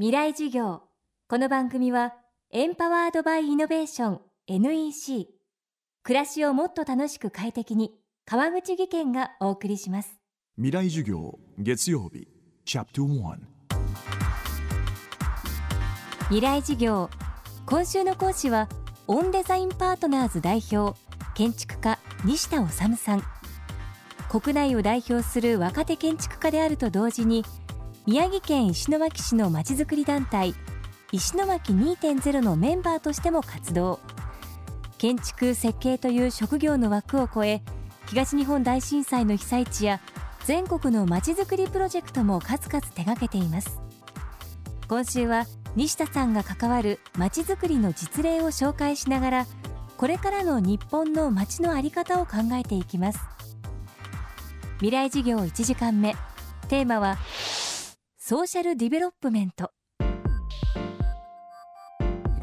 未来授業。この番組はエンパワードバイイノベーション NEC 暮らしをもっと楽しく快適に川口義賢がお送りします。未来授業月曜日チャプト1未来授業。今週の講師はオンデザインパートナーズ代表建築家西田治さん。国内を代表する若手建築家であると同時に宮城県石巻市のまちづくり団体石巻2.0のメンバーとしても活動。建築設計という職業の枠を超え東日本大震災の被災地や全国のまちづくりプロジェクトも数々手掛けています。今週は西田さんが関わるまちづくりの実例を紹介しながらこれからの日本の街の在り方を考えていきます。未来事業1時間目。テーマはソーシャルディベロップメント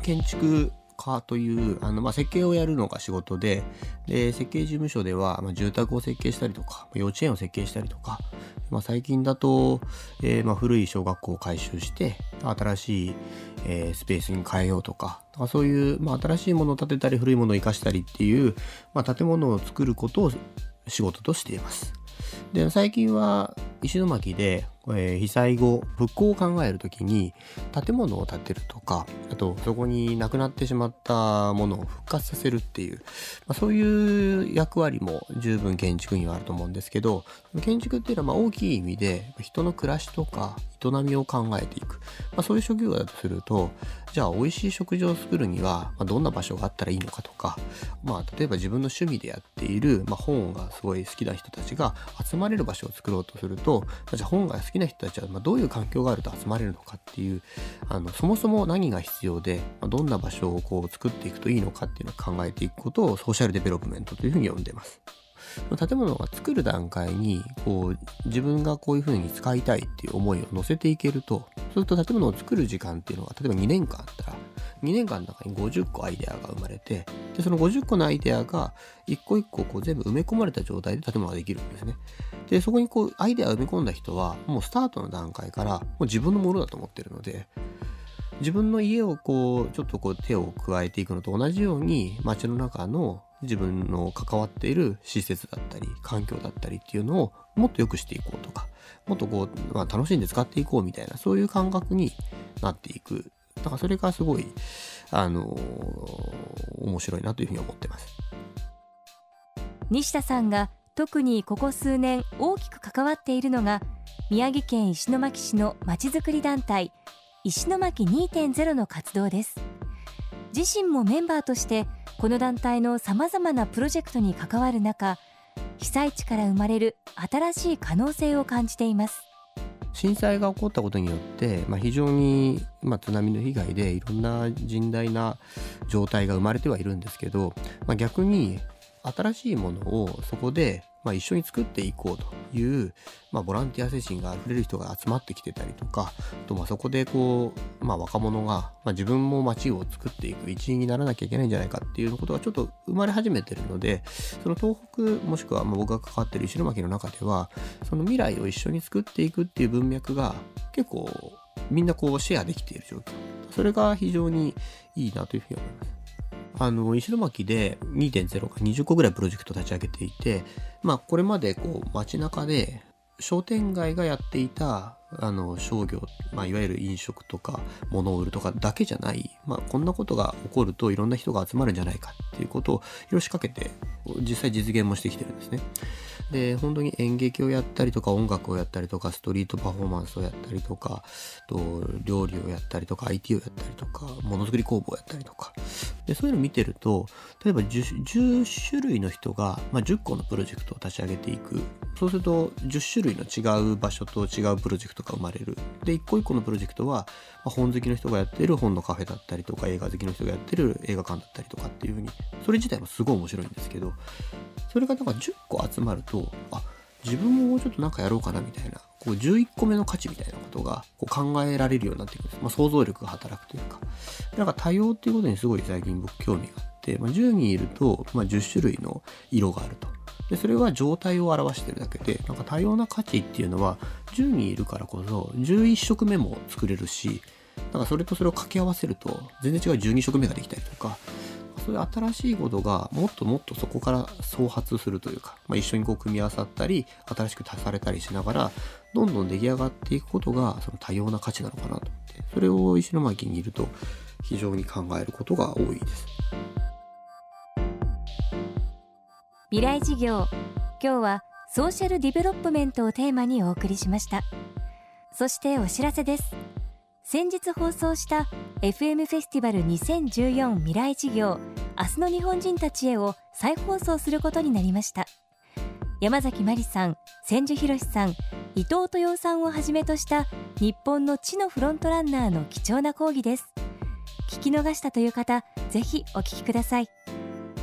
建築家というあの、まあ、設計をやるのが仕事でで設計事務所では、まあ、住宅を設計したりとか幼稚園を設計したりとか、まあ、最近だと、えーまあ、古い小学校を改修して新しい、えー、スペースに変えようとかかそういう、まあ、新しいものを建てたり古いものを生かしたりっていう、まあ、建物を作ることを仕事としています。で最近は石巻でえー、被災後復興を考える時に建物を建てるとかあとそこになくなってしまったものを復活させるっていう、まあ、そういう役割も十分建築にはあると思うんですけど建築っていうのはまあ大きい意味で人の暮らしとか営みを考えていく、まあ、そういう職業だとするとじゃあ美味しい食事を作るにはどんな場所があったらいいのかとか、まあ、例えば自分の趣味でやっている、まあ、本がすごい好きな人たちが集まれる場所を作ろうとするとじゃあ本が好きな人たちはどういう環境があると集まれるのかっていうあのそもそも何が必要でどんな場所をこう作っていくといいのかっていうのを考えていくことをソーシャルデベロップメントというふうに呼んでます。建物が作る段階にこう自分がこういうふうに使いたいっていう思いを乗せていけるとそうすると建物を作る時間っていうのが例えば2年間あったら2年間の中に50個アイデアが生まれてでその50個のアイデアが一個一個こう全部埋め込まれた状態で建物ができるんですね。でそこにこうアイデアを埋め込んだ人はもうスタートの段階からもう自分のものだと思ってるので自分の家をこうちょっとこう手を加えていくのと同じように街の中の自分の関わっている施設だったり環境だったりっていうのをもっと良くしていこうとかもっとこう、まあ、楽しんで使っていこうみたいなそういう感覚になっていく。だからそれがすごいあのー、面白いなというふうに思ってます。西田さんが特にここ数年大きく関わっているのが宮城県石巻市のまちづくり団体石巻2.0の活動です。自身もメンバーとしてこの団体のさまざまなプロジェクトに関わる中被災地から生まれる新しい可能性を感じています。震災が起こったことによって、まあ、非常に、まあ、津波の被害でいろんな甚大な状態が生まれてはいるんですけど、まあ、逆に新しいものをそこでまあ、一緒に作っていこうと。いう、まあ、ボランティア精神があふれる人が集まってきてたりとかあとまあそこでこう、まあ、若者が、まあ、自分も街を作っていく一員にならなきゃいけないんじゃないかっていうことがちょっと生まれ始めてるのでその東北もしくはまあ僕が関わってる石巻の中ではその未来を一緒に作っていくっていう文脈が結構みんなこうシェアできている状況それが非常にいいなというふうに思います。あの、石巻で2.0が20個ぐらいプロジェクト立ち上げていて、まあ、これまでこう、街中で商店街がやっていたあの商業、まあ、いわゆる飲食とか物を売るとかだけじゃない、まあ、こんなことが起こるといろんな人が集まるんじゃないかっていうことをいろいろ仕掛けて実際実現もしてきてるんですね。で本当に演劇をやったりとか音楽をやったりとかストリートパフォーマンスをやったりとかと料理をやったりとか IT をやったりとかものづくり工房をやったりとかでそういうのを見てると例えば 10, 10種類の人が、まあ、10個のプロジェクトを立ち上げていく。そうすると10種類の違う場所と違うプロジェクトが生まれる。で一個一個のプロジェクトは、まあ、本好きの人がやってる本のカフェだったりとか映画好きの人がやってる映画館だったりとかっていうふうにそれ自体もすごい面白いんですけどそれがなんか10個集まるとあ自分ももうちょっとなんかやろうかなみたいなこう11個目の価値みたいなことがこう考えられるようになっていくんです、まあ、想像力が働くというか。なんか多様っていうことにすごい最近僕興味があって、まあ、10人いると、まあ、10種類の色があると。でそれは状態を表してるだけでなんか多様な価値っていうのは10人いるからこそ11色目も作れるしだかそれとそれを掛け合わせると全然違う12色目ができたりとかそういう新しいことがもっともっとそこから創発するというか、まあ、一緒にこう組み合わさったり新しく足されたりしながらどんどん出来上がっていくことがその多様な価値なのかなと思ってそれを石巻にいると非常に考えることが多いです。未来事業今日はソーシャルディベロップメントをテーマにお送りしました。そしてお知らせです。先日放送した FM フェスティバル2014未来事業明日の日本人たちへを再放送することになりました。山崎真理さん千住博さん伊藤豊さんをはじめとした日本の地のフロントランナーの貴重な講義です。聞き逃したという方ぜひお聞きください。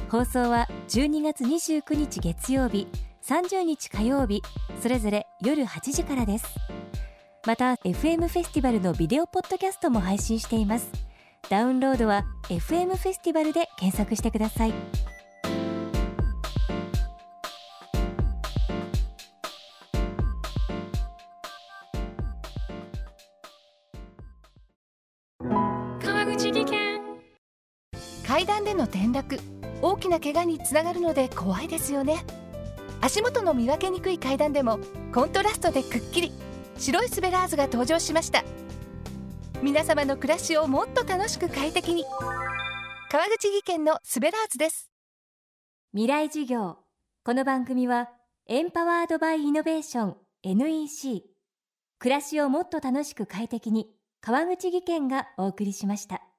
放送は12月29日月曜日30日火曜日それぞれ夜8時からです。また FM フェスティバルのビデオポッドキャストも配信しています。ダウンロードは FM フェスティバルで検索してください。川口技研。階段での転落。大きな怪我につながるので怖いですよね。足元の見分けにくい階段でもコントラストでくっきり白いスベラーズが登場しました。皆様の暮らしをもっと楽しく快適に。川口技研のスベラーズです。未来授業。この番組はエンパワードバイイノベーション NEC 暮らしをもっと楽しく快適に川口技研がお送りしました。